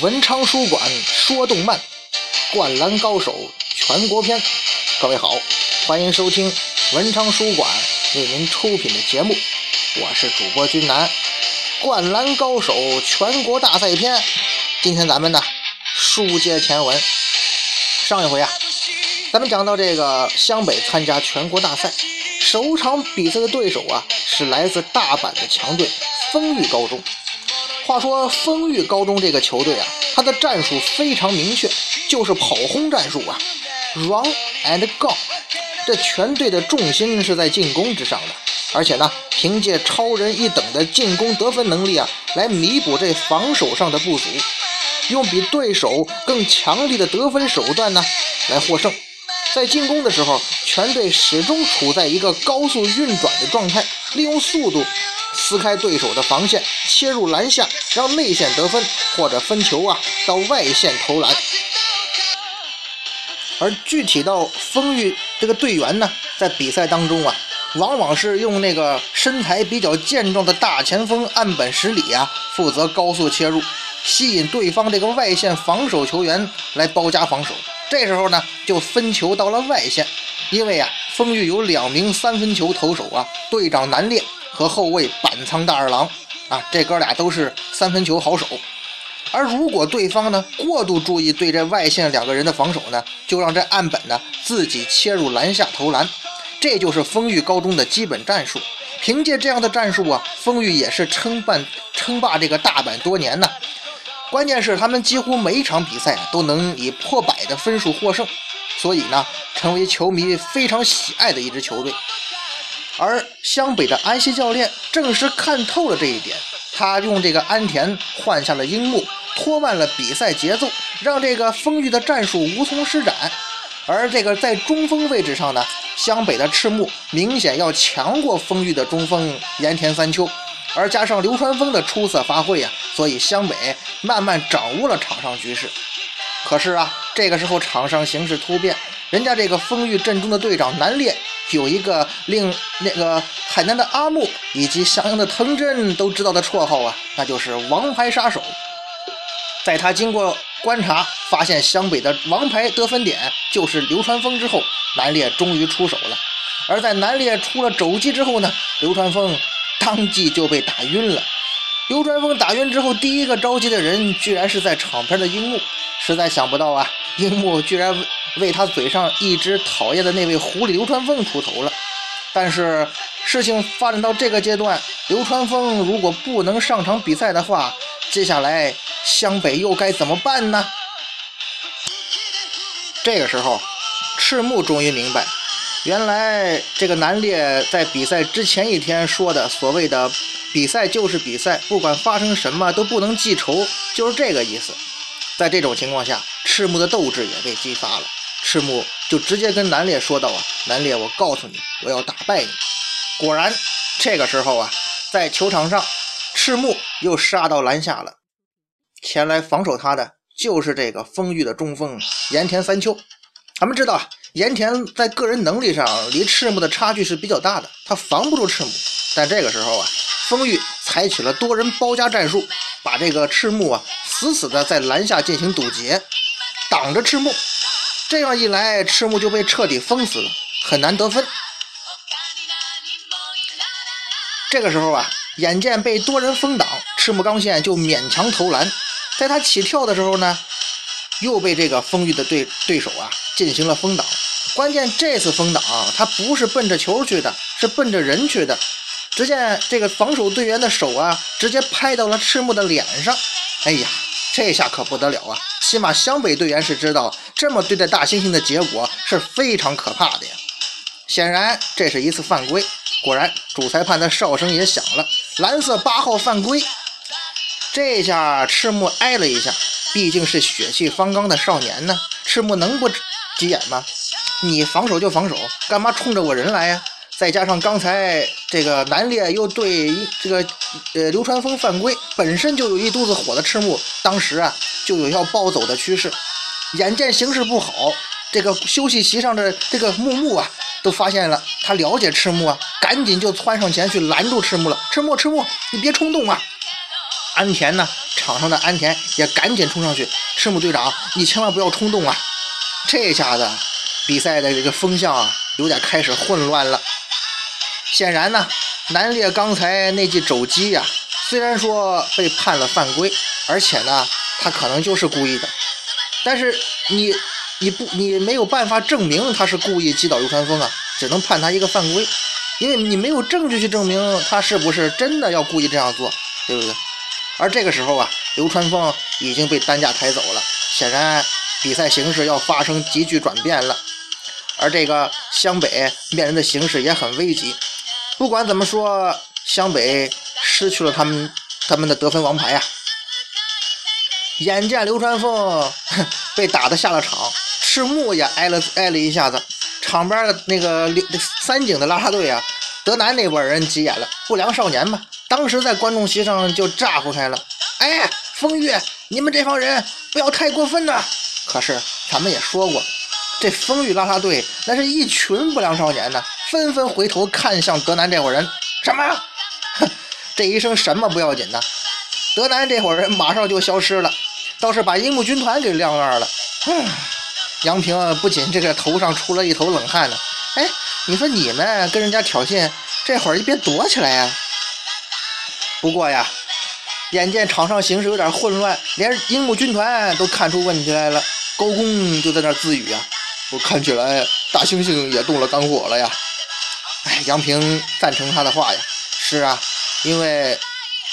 文昌书馆说动漫，灌篮高手全国篇。各位好，欢迎收听文昌书馆为您出品的节目，我是主播君南。灌篮高手全国大赛篇，今天咱们呢书接前文。上一回啊，咱们讲到这个湘北参加全国大赛，首场比赛的对手啊是来自大阪的强队丰裕高中。话说丰裕高中这个球队啊，他的战术非常明确，就是跑轰战术啊，run and go。这全队的重心是在进攻之上的，而且呢，凭借超人一等的进攻得分能力啊，来弥补这防守上的不足，用比对手更强力的得分手段呢，来获胜。在进攻的时候，全队始终处在一个高速运转的状态，利用速度。撕开对手的防线，切入篮下，让内线得分或者分球啊，到外线投篮。而具体到丰裕这个队员呢，在比赛当中啊，往往是用那个身材比较健壮的大前锋岸本十里啊，负责高速切入，吸引对方这个外线防守球员来包夹防守。这时候呢，就分球到了外线，因为啊，丰裕有两名三分球投手啊，队长南烈。和后卫板仓大二郎啊，这哥俩都是三分球好手。而如果对方呢过度注意对这外线两个人的防守呢，就让这岸本呢自己切入篮下投篮。这就是丰裕高中的基本战术。凭借这样的战术啊，丰裕也是称霸称霸这个大阪多年呢。关键是他们几乎每场比赛都能以破百的分数获胜，所以呢，成为球迷非常喜爱的一支球队。而湘北的安西教练正是看透了这一点，他用这个安田换下了樱木，拖慢了比赛节奏，让这个丰裕的战术无从施展。而这个在中锋位置上呢，湘北的赤木明显要强过丰裕的中锋盐田三秋，而加上流川枫的出色发挥啊，所以湘北慢慢掌握了场上局势。可是啊，这个时候场上形势突变，人家这个丰裕阵中的队长南烈。有一个令那个海南的阿木以及襄阳的藤真都知道的绰号啊，那就是王牌杀手。在他经过观察，发现湘北的王牌得分点就是流川枫之后，南烈终于出手了。而在南烈出了肘击之后呢，流川枫当即就被打晕了。流川枫打晕之后，第一个着急的人居然是在场边的樱木，实在想不到啊，樱木居然。为他嘴上一直讨厌的那位狐狸流川枫出头了，但是事情发展到这个阶段，流川枫如果不能上场比赛的话，接下来湘北又该怎么办呢？这个时候，赤木终于明白，原来这个南烈在比赛之前一天说的所谓的“比赛就是比赛，不管发生什么都不能记仇”，就是这个意思。在这种情况下，赤木的斗志也被激发了。赤木就直接跟南烈说道：“啊，南烈，我告诉你，我要打败你。”果然，这个时候啊，在球场上，赤木又杀到篮下了。前来防守他的就是这个丰裕的中锋盐田三秋。咱们知道啊，盐田在个人能力上离赤木的差距是比较大的，他防不住赤木。但这个时候啊，丰裕采取了多人包夹战术，把这个赤木啊死死的在篮下进行堵截，挡着赤木。这样一来，赤木就被彻底封死了，很难得分。这个时候啊，眼见被多人封挡，赤木刚宪就勉强投篮。在他起跳的时候呢，又被这个丰裕的对对手啊进行了封挡。关键这次封挡，他不是奔着球去的，是奔着人去的。只见这个防守队员的手啊，直接拍到了赤木的脸上。哎呀，这下可不得了啊！起码湘北队员是知道，这么对待大猩猩的结果是非常可怕的呀。显然这是一次犯规。果然，主裁判的哨声也响了，蓝色八号犯规。这下赤木挨了一下，毕竟是血气方刚的少年呢，赤木能不急眼吗？你防守就防守，干嘛冲着我人来呀？再加上刚才这个南烈又对这个呃流川枫犯规，本身就有一肚子火的赤木，当时啊就有要暴走的趋势。眼见形势不好，这个休息席上的这个木木啊都发现了，他了解赤木啊，赶紧就窜上前去拦住赤木了。赤木，赤木，你别冲动啊！安田呢，场上的安田也赶紧冲上去：“赤木队长，你千万不要冲动啊！”这下子比赛的这个风向啊，有点开始混乱了。显然呢，南烈刚才那记肘击呀，虽然说被判了犯规，而且呢，他可能就是故意的，但是你你不你没有办法证明他是故意击倒流川枫啊，只能判他一个犯规。因为你没有证据去证明他是不是真的要故意这样做，对不对？而这个时候啊，流川枫已经被担架抬走了，显然比赛形势要发生急剧转变了。而这个湘北面临的形势也很危急。不管怎么说，湘北失去了他们他们的得分王牌呀。眼见流川枫被打的下了场，赤木也挨了挨了一下子。场边的那个三井的拉拉队啊，德南那波人急眼了，不良少年嘛，当时在观众席上就咋呼开了。哎，风玉，你们这帮人不要太过分呐！可是咱们也说过，这风玉拉拉队那是一群不良少年呢，纷纷回头看向德南这伙人。什么？哼，这一声什么不要紧呢？德南这伙人马上就消失了，倒是把樱木军团给晾那儿了。嗯。杨平不仅这个头上出了一头冷汗呢，哎，你说你们跟人家挑衅，这会儿就别躲起来呀。不过呀，眼见场上形势有点混乱，连樱木军团都看出问题来了。高公就在那自语啊：“我看起来大猩猩也动了肝火了呀。”哎，杨平赞成他的话呀。是啊，因为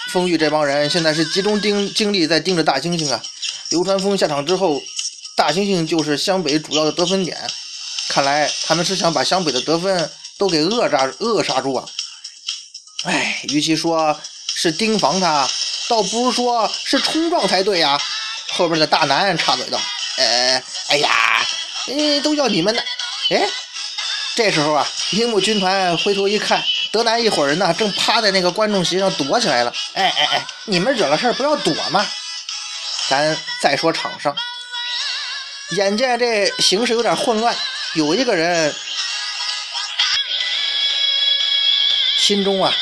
风玉这帮人现在是集中盯精力在盯着大猩猩啊。流川枫下场之后。大猩猩就是湘北主要的得分点，看来他们是想把湘北的得分都给扼杀扼杀住啊！哎，与其说是盯防他，倒不如说是冲撞才对呀。后边的大南插嘴道：“呃，哎呀，哎，都要你们呢！”哎，这时候啊，樱木军团回头一看，德南一伙人呢，正趴在那个观众席上躲起来了。哎哎哎，你们惹了事不要躲嘛！咱再说场上。眼见这形势有点混乱，有一个人心中啊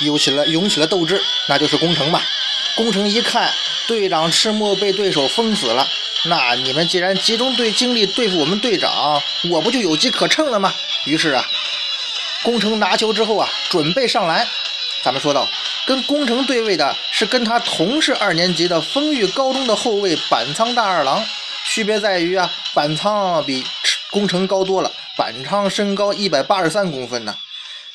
涌起了涌起了斗志，那就是宫城吧。宫城一看队长赤木被对手封死了，那你们既然集中对精力对付我们队长，我不就有机可乘了吗？于是啊，宫城拿球之后啊，准备上篮。咱们说到跟宫城对位的是跟他同是二年级的丰裕高中的后卫板仓大二郎。区别在于啊，板仓比宫城高多了。板仓身高一百八十三公分呢，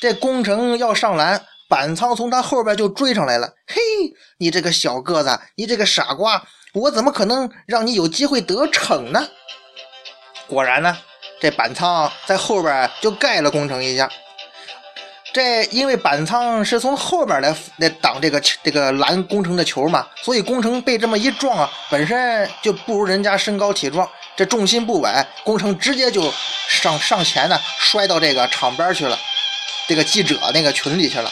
这宫城要上篮，板仓从他后边就追上来了。嘿，你这个小个子，你这个傻瓜，我怎么可能让你有机会得逞呢？果然呢，这板仓在后边就盖了宫城一下。这因为板仓是从后边来来挡这个这个拦工程的球嘛，所以工程被这么一撞啊，本身就不如人家身高体壮，这重心不稳，工程直接就上上前呢，摔到这个场边去了，这个记者那个群里去了。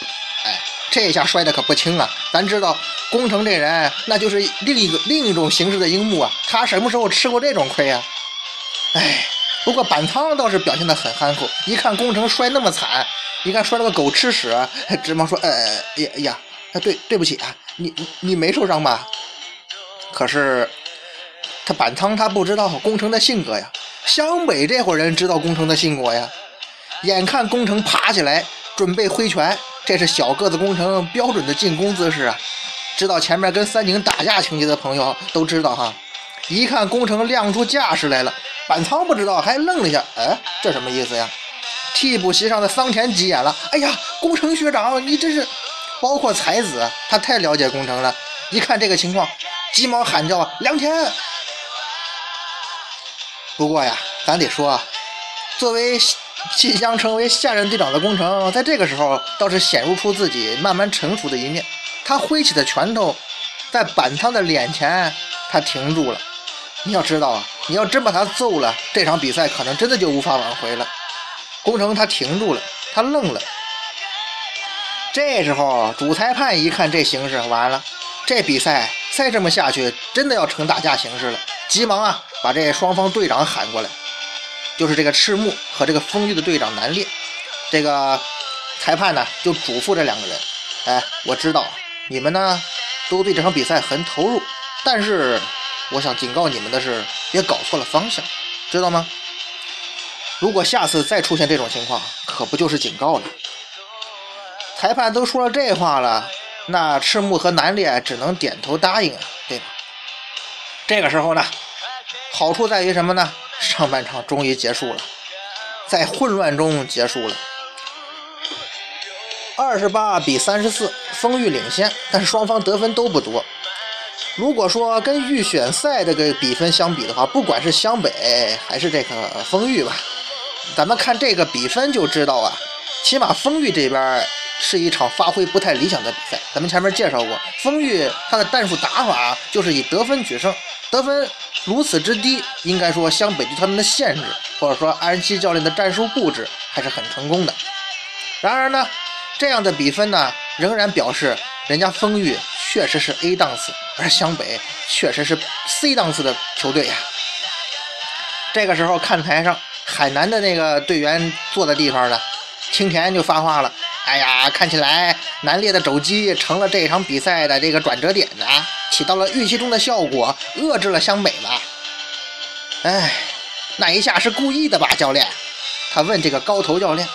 这下摔的可不轻啊！咱知道工程这人那就是另一个另一种形式的樱木啊，他什么时候吃过这种亏啊？哎，不过板仓倒是表现的很憨厚，一看工程摔那么惨。一看摔了个狗吃屎，还直忙说：“呃，哎呀，哎呀，对，对不起啊，你你没受伤吧？”可是他板仓他不知道工程的性格呀，湘北这伙人知道工程的性格呀。眼看工程爬起来准备挥拳，这是小个子工程标准的进攻姿势啊。知道前面跟三井打架情节的朋友都知道哈。一看工程亮出架势来了，板仓不知道还愣了一下，哎，这什么意思呀？替补席上的桑田急眼了，哎呀，工程学长，你这是……包括才子，他太了解工程了，一看这个情况，急忙喊叫：“梁田！”不过呀，咱得说啊，作为即将成为下任队长的工程，在这个时候倒是显露出自己慢慢成熟的一面。他挥起的拳头，在板仓的脸前，他停住了。你要知道啊，你要真把他揍了，这场比赛可能真的就无法挽回了。工程他停住了，他愣了。这时候主裁判一看这形势，完了，这比赛再这么下去，真的要成打架形式了。急忙啊，把这双方队长喊过来，就是这个赤木和这个丰玉的队长南烈。这个裁判呢，就嘱咐这两个人：“哎，我知道你们呢，都对这场比赛很投入。但是，我想警告你们的是，别搞错了方向，知道吗？如果下次再出现这种情况，可不就是警告了？裁判都说了这话了，那赤木和南烈只能点头答应啊，对吧？这个时候呢，好处在于什么呢？上半场终于结束了，在混乱中结束了，二十八比三十四，丰裕领先，但是双方得分都不多。如果说跟预选赛这个比分相比的话，不管是湘北还是这个丰裕吧，咱们看这个比分就知道啊，起码丰裕这边是一场发挥不太理想的比赛。咱们前面介绍过，丰裕他的战术打法就是以得分取胜，得分如此之低，应该说湘北对他们的限制，或者说安西教练的战术布置还是很成功的。然而呢，这样的比分呢，仍然表示人家丰裕。确实是 A 档次，而湘北确实是 C 档次的球队呀。这个时候看台上海南的那个队员坐的地方呢，青田就发话了：“哎呀，看起来南烈的肘击成了这场比赛的这个转折点呢，起到了预期中的效果，遏制了湘北吧？哎，那一下是故意的吧，教练？”他问这个高头教练。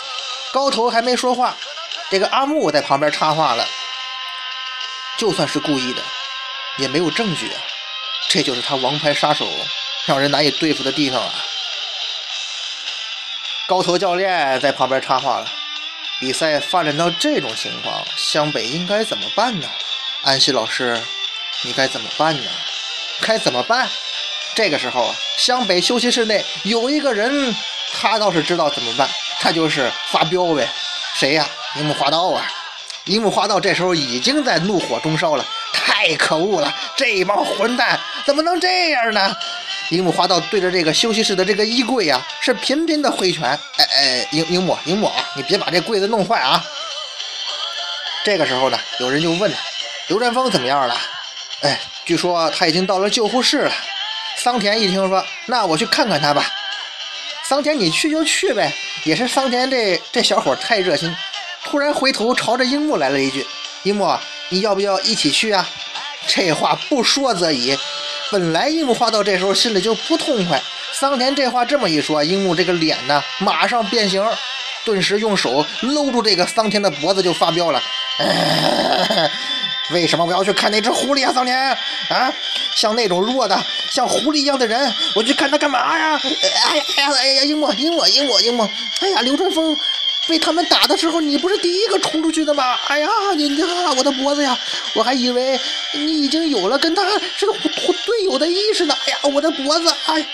高头还没说话，这个阿木在旁边插话了。就算是故意的，也没有证据啊！这就是他王牌杀手让人难以对付的地方啊！高头教练在旁边插话了：“比赛发展到这种情况，湘北应该怎么办呢？安西老师，你该怎么办呢？该怎么办？”这个时候啊，湘北休息室内有一个人，他倒是知道怎么办，他就是发飙呗。谁呀？樱木花道啊！樱木花道这时候已经在怒火中烧了，太可恶了！这帮混蛋怎么能这样呢？樱木花道对着这个休息室的这个衣柜呀，是频频的挥拳。哎哎，樱樱木樱木啊，你别把这柜子弄坏啊！这个时候呢，有人就问刘占峰怎么样了？哎，据说他已经到了救护室了。桑田一听说，那我去看看他吧。桑田，你去就去呗。也是桑田这这小伙太热心。突然回头朝着樱木来了一句：“樱木，你要不要一起去啊？”这话不说则已。本来樱木花道这时候心里就不痛快，桑田这话这么一说，樱木这个脸呢马上变形，顿时用手搂住这个桑田的脖子就发飙了：“为什么我要去看那只狐狸啊？桑田啊，像那种弱的像狐狸一样的人，我去看他干嘛呀？哎呀哎呀哎呀，樱木樱木樱木樱木，哎呀流川枫。”被他们打的时候，你不是第一个冲出去的吗？哎呀，你你看我的脖子呀，我还以为你已经有了跟他是个队友的意识呢。哎呀，我的脖子！哎，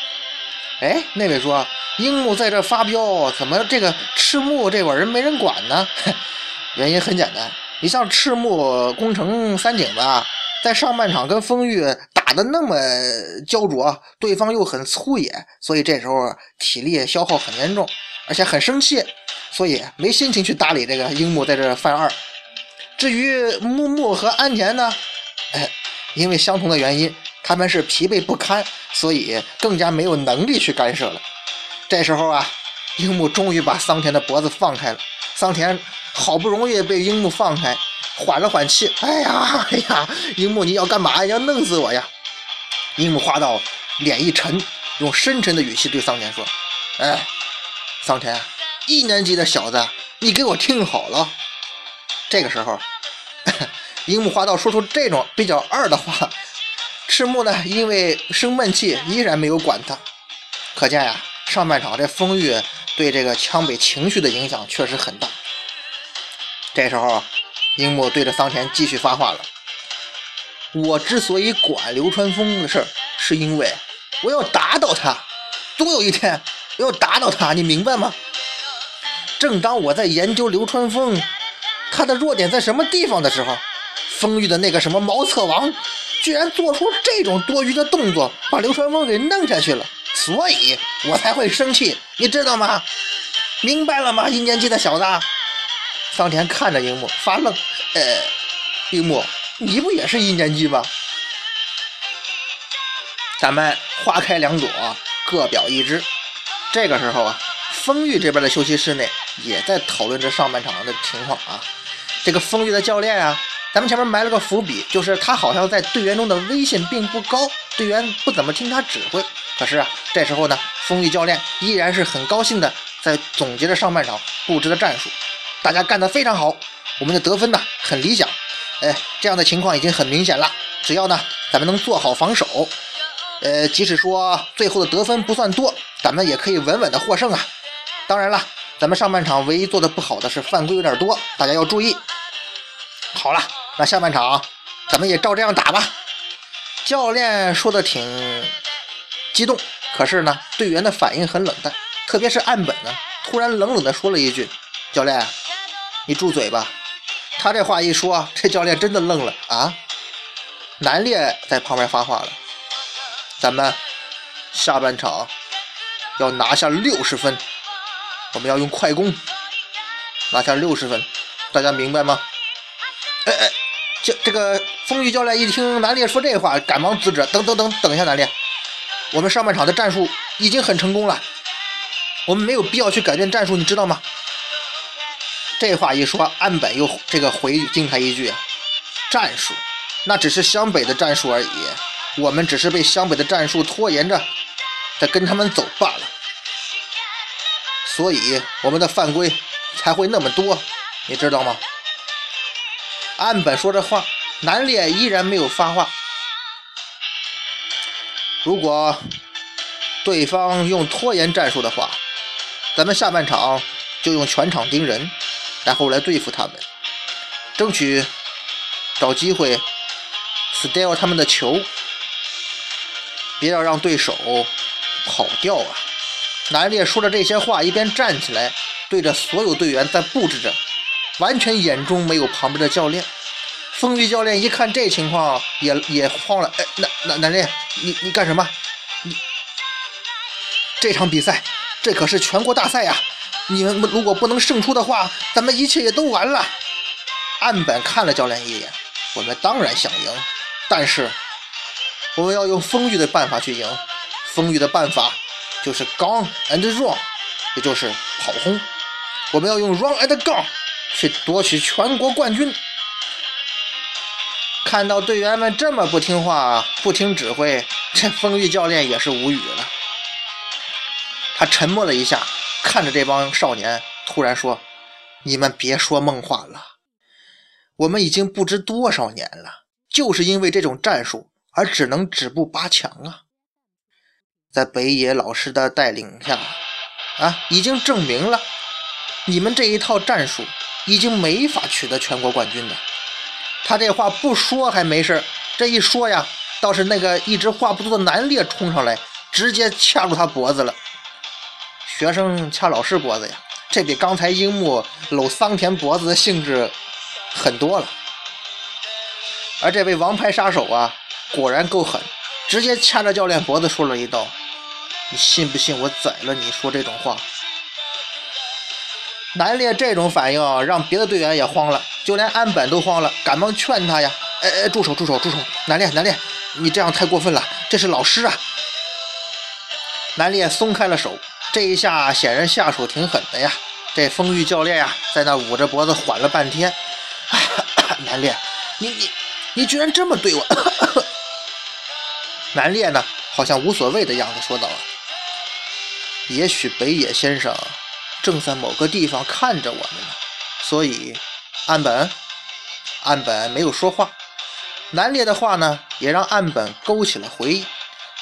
哎，那位说樱木在这发飙，怎么这个赤木这伙人没人管呢？原因很简单，你像赤木、宫城、三井吧，在上半场跟丰裕打的那么焦灼，对方又很粗野，所以这时候体力消耗很严重，而且很生气。所以没心情去搭理这个樱木在这犯二。至于木木和安田呢，哎，因为相同的原因，他们是疲惫不堪，所以更加没有能力去干涉了。这时候啊，樱木终于把桑田的脖子放开了。桑田好不容易被樱木放开，缓了缓气。哎呀，哎呀，樱木你要干嘛？要弄死我呀？樱木花道脸一沉，用深沉的语气对桑田说：“哎，桑田。”一年级的小子，你给我听好了。这个时候，樱木花道说出这种比较二的话，赤木呢，因为生闷气，依然没有管他。可见呀，上半场这风雨对这个枪北情绪的影响确实很大。这时候，樱木对着桑田继续发话了：“我之所以管流川枫的事，是因为我要打倒他，总有一天我要打倒他，你明白吗？”正当我在研究流川枫，他的弱点在什么地方的时候，丰裕的那个什么茅厕王，居然做出这种多余的动作，把流川枫给弄下去了，所以我才会生气，你知道吗？明白了吗？一年级的小子，桑田看着樱木发愣，呃，樱木，你不也是一年级吗？咱们花开两朵，各表一枝。这个时候啊。丰裕这边的休息室内也在讨论着上半场的情况啊。这个丰裕的教练啊，咱们前面埋了个伏笔，就是他好像在队员中的威信并不高，队员不怎么听他指挥。可是啊，这时候呢，丰裕教练依然是很高兴的在总结着上半场布置的战术，大家干得非常好，我们的得分呢很理想。哎，这样的情况已经很明显了，只要呢咱们能做好防守，呃，即使说最后的得分不算多，咱们也可以稳稳的获胜啊。当然了。咱们上半场唯一做的不好的是犯规有点多，大家要注意。好了，那下半场咱们也照这样打吧。教练说的挺激动，可是呢，队员的反应很冷淡，特别是岸本呢，突然冷冷的说了一句：“教练，你住嘴吧。”他这话一说，这教练真的愣了啊。南烈在旁边发话了：“咱们下半场要拿下六十分。”我们要用快攻拿下六十分，大家明白吗？哎哎，这这个风雨教练一听南烈说这话，赶忙阻止：“等等等等一下，南烈，我们上半场的战术已经很成功了，我们没有必要去改变战术，你知道吗？”这话一说，岸本又这个回敬他一句：“战术，那只是湘北的战术而已，我们只是被湘北的战术拖延着，在跟他们走罢了。”所以我们的犯规才会那么多，你知道吗？岸本说这话，南烈依然没有发话。如果对方用拖延战术的话，咱们下半场就用全场盯人，然后来对付他们，争取找机会 steal 他们的球，别要让对手跑掉啊！南烈说着这些话，一边站起来，对着所有队员在布置着，完全眼中没有旁边的教练。风雨教练一看这情况，也也慌了。哎，南南南烈，你你干什么？你这场比赛，这可是全国大赛呀！你们如果不能胜出的话，咱们一切也都完了。岸本看了教练一眼，我们当然想赢，但是我们要用风雨的办法去赢。风雨的办法。就是 gun and run，也就是跑轰。我们要用 run and gun 去夺取全国冠军。看到队员们这么不听话、不听指挥，这风裕教练也是无语了。他沉默了一下，看着这帮少年，突然说：“你们别说梦话了，我们已经不知多少年了，就是因为这种战术而只能止步八强啊。”在北野老师的带领下，啊，已经证明了你们这一套战术已经没法取得全国冠军的。他这话不说还没事这一说呀，倒是那个一直话不多的南烈冲上来，直接掐住他脖子了。学生掐老师脖子呀，这比刚才樱木搂桑田脖子的性质狠多了。而这位王牌杀手啊，果然够狠，直接掐着教练脖子说了一道。你信不信我宰了你？说这种话，南烈这种反应让别的队员也慌了，就连安本都慌了，赶忙劝他呀：“哎哎，住手住手住手！南烈南烈，你这样太过分了，这是老师啊！”南烈松开了手，这一下显然下手挺狠的呀。这风裕教练呀，在那捂着脖子缓了半天。南烈，你你你居然这么对我！南烈呢，好像无所谓的样子，说道：“。”也许北野先生正在某个地方看着我们呢，所以岸本岸本没有说话。南烈的话呢，也让岸本勾起了回忆，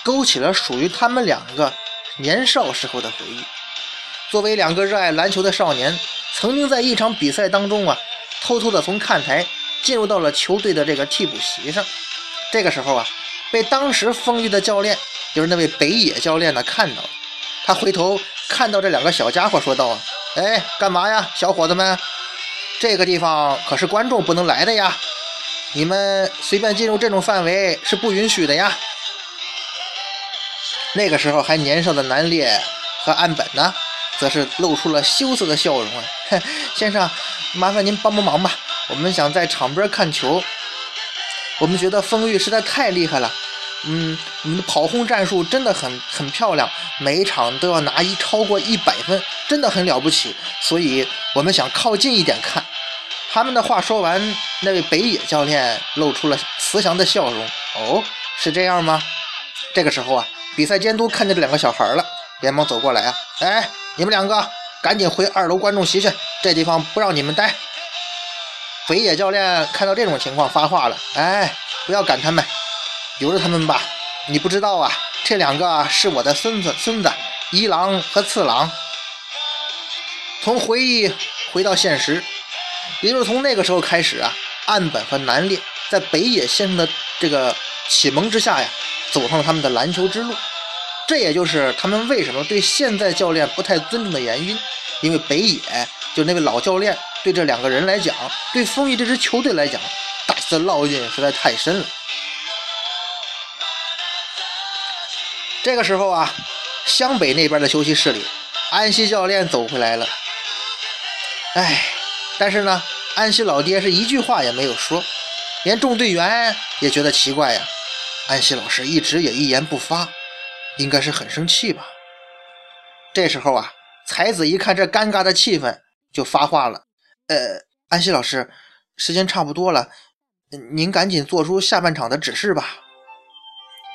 勾起了属于他们两个年少时候的回忆。作为两个热爱篮球的少年，曾经在一场比赛当中啊，偷偷的从看台进入到了球队的这个替补席上。这个时候啊，被当时风雨的教练，就是那位北野教练呢看到了。他回头看到这两个小家伙，说道：“哎，干嘛呀，小伙子们？这个地方可是观众不能来的呀！你们随便进入这种范围是不允许的呀！”那个时候还年少的南烈和岸本呢，则是露出了羞涩的笑容啊！先生，麻烦您帮帮忙吧，我们想在场边看球。我们觉得风玉实在太厉害了。嗯，你们的跑轰战术真的很很漂亮，每一场都要拿一超过一百分，真的很了不起。所以我们想靠近一点看。他们的话说完，那位北野教练露出了慈祥的笑容。哦，是这样吗？这个时候啊，比赛监督看见这两个小孩了，连忙走过来啊，哎，你们两个赶紧回二楼观众席去，这地方不让你们待。北野教练看到这种情况发话了，哎，不要赶他们，留着他们吧。你不知道啊，这两个是我的孙子，孙子一郎和次郎。从回忆回到现实，也就是从那个时候开始啊，岸本和南烈在北野先生的这个启蒙之下呀，走上了他们的篮球之路。这也就是他们为什么对现在教练不太尊重的原因，因为北野就那位老教练对这两个人来讲，对丰裕这支球队来讲，打的烙印实在太深了。这个时候啊，湘北那边的休息室里，安西教练走回来了。哎，但是呢，安西老爹是一句话也没有说，连众队员也觉得奇怪呀。安西老师一直也一言不发，应该是很生气吧。这时候啊，才子一看这尴尬的气氛，就发话了：“呃，安西老师，时间差不多了，您赶紧做出下半场的指示吧。”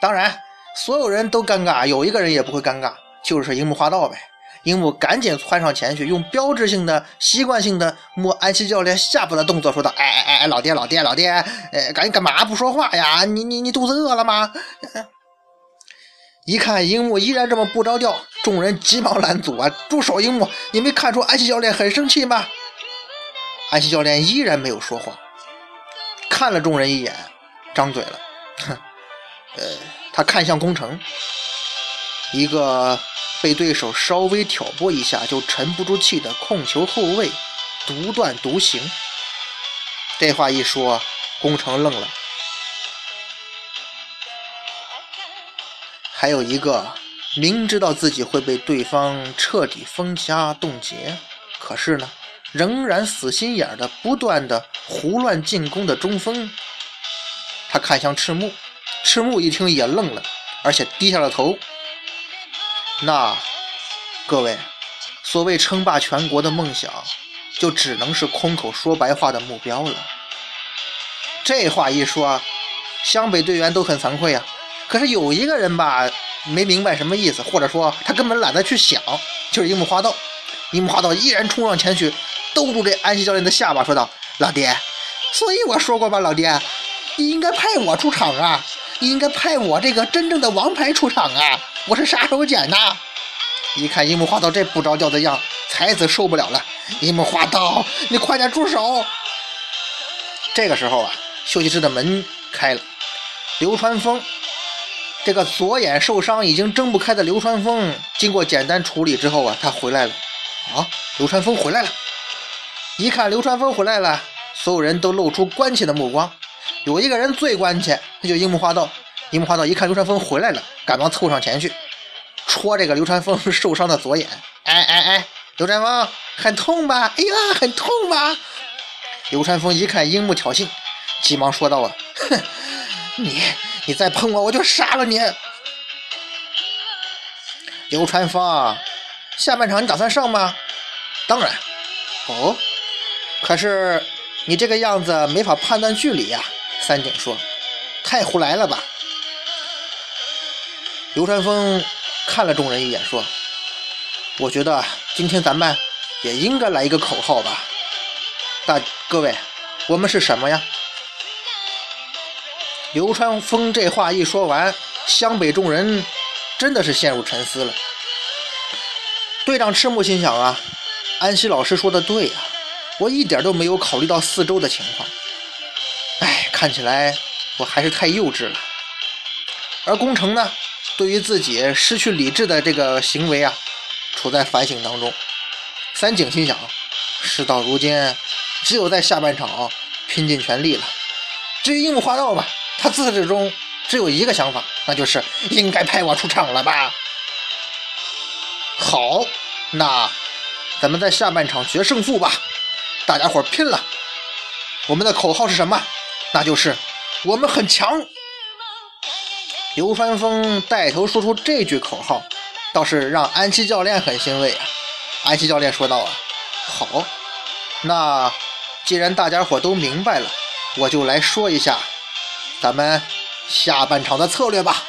当然。所有人都尴尬，有一个人也不会尴尬，就是樱木花道呗。樱木赶紧窜上前去，用标志性的、习惯性的摸安西教练下巴的动作说道：“哎哎哎，老爹老爹老爹，哎，赶紧干嘛不说话呀？你你你肚子饿了吗？” 一看樱木依然这么不着调，众人急忙拦阻啊！住手！樱木，你没看出安西教练很生气吗？安西教练依然没有说话，看了众人一眼，张嘴了，哼，呃。他看向宫城，一个被对手稍微挑拨一下就沉不住气的控球后卫，独断独行。这话一说，宫城愣了。还有一个明知道自己会被对方彻底封杀冻结，可是呢，仍然死心眼的不断的胡乱进攻的中锋。他看向赤木。赤木一听也愣了，而且低下了头。那各位，所谓称霸全国的梦想，就只能是空口说白话的目标了。这话一说，湘北队员都很惭愧啊。可是有一个人吧，没明白什么意思，或者说他根本懒得去想，就是樱木花道。樱木花道依然冲上前去，兜住这安西教练的下巴，说道：“老爹，所以我说过吧，老爹，你应该派我出场啊。”你应该派我这个真正的王牌出场啊！我是杀手锏呐！一看樱木花道这不着调的样，才子受不了了。樱木花道，你快点住手！这个时候啊，休息室的门开了，流川枫这个左眼受伤已经睁不开的流川枫，经过简单处理之后啊，他回来了。啊，流川枫回来了！一看流川枫回来了，所有人都露出关切的目光。有一个人最关切，那就樱木花道。樱木花道一看流川枫回来了，赶忙凑上前去，戳这个流川枫受伤的左眼。哎哎哎，流川枫很痛吧？哎呀，很痛吧？流川枫一看樱木挑衅，急忙说道：“啊，哼，你你再碰我，我就杀了你！”流川枫，下半场你打算上吗？当然。哦，可是你这个样子没法判断距离呀。三井说：“太胡来了吧！”流川枫看了众人一眼，说：“我觉得今天咱们也应该来一个口号吧。大各位，我们是什么呀？”流川枫这话一说完，湘北众人真的是陷入沉思了。队长赤木心想啊：“安西老师说的对啊，我一点都没有考虑到四周的情况。”哎看起来我还是太幼稚了，而宫城呢，对于自己失去理智的这个行为啊，处在反省当中。三井心想：事到如今，只有在下半场拼尽全力了。至于樱木花道吧，他自始至终只有一个想法，那就是应该派我出场了吧。好，那咱们在下半场决胜负吧，大家伙拼了！我们的口号是什么？那就是我们很强。流川枫带头说出这句口号，倒是让安琪教练很欣慰啊。安琪教练说道：“啊，好，那既然大家伙都明白了，我就来说一下咱们下半场的策略吧。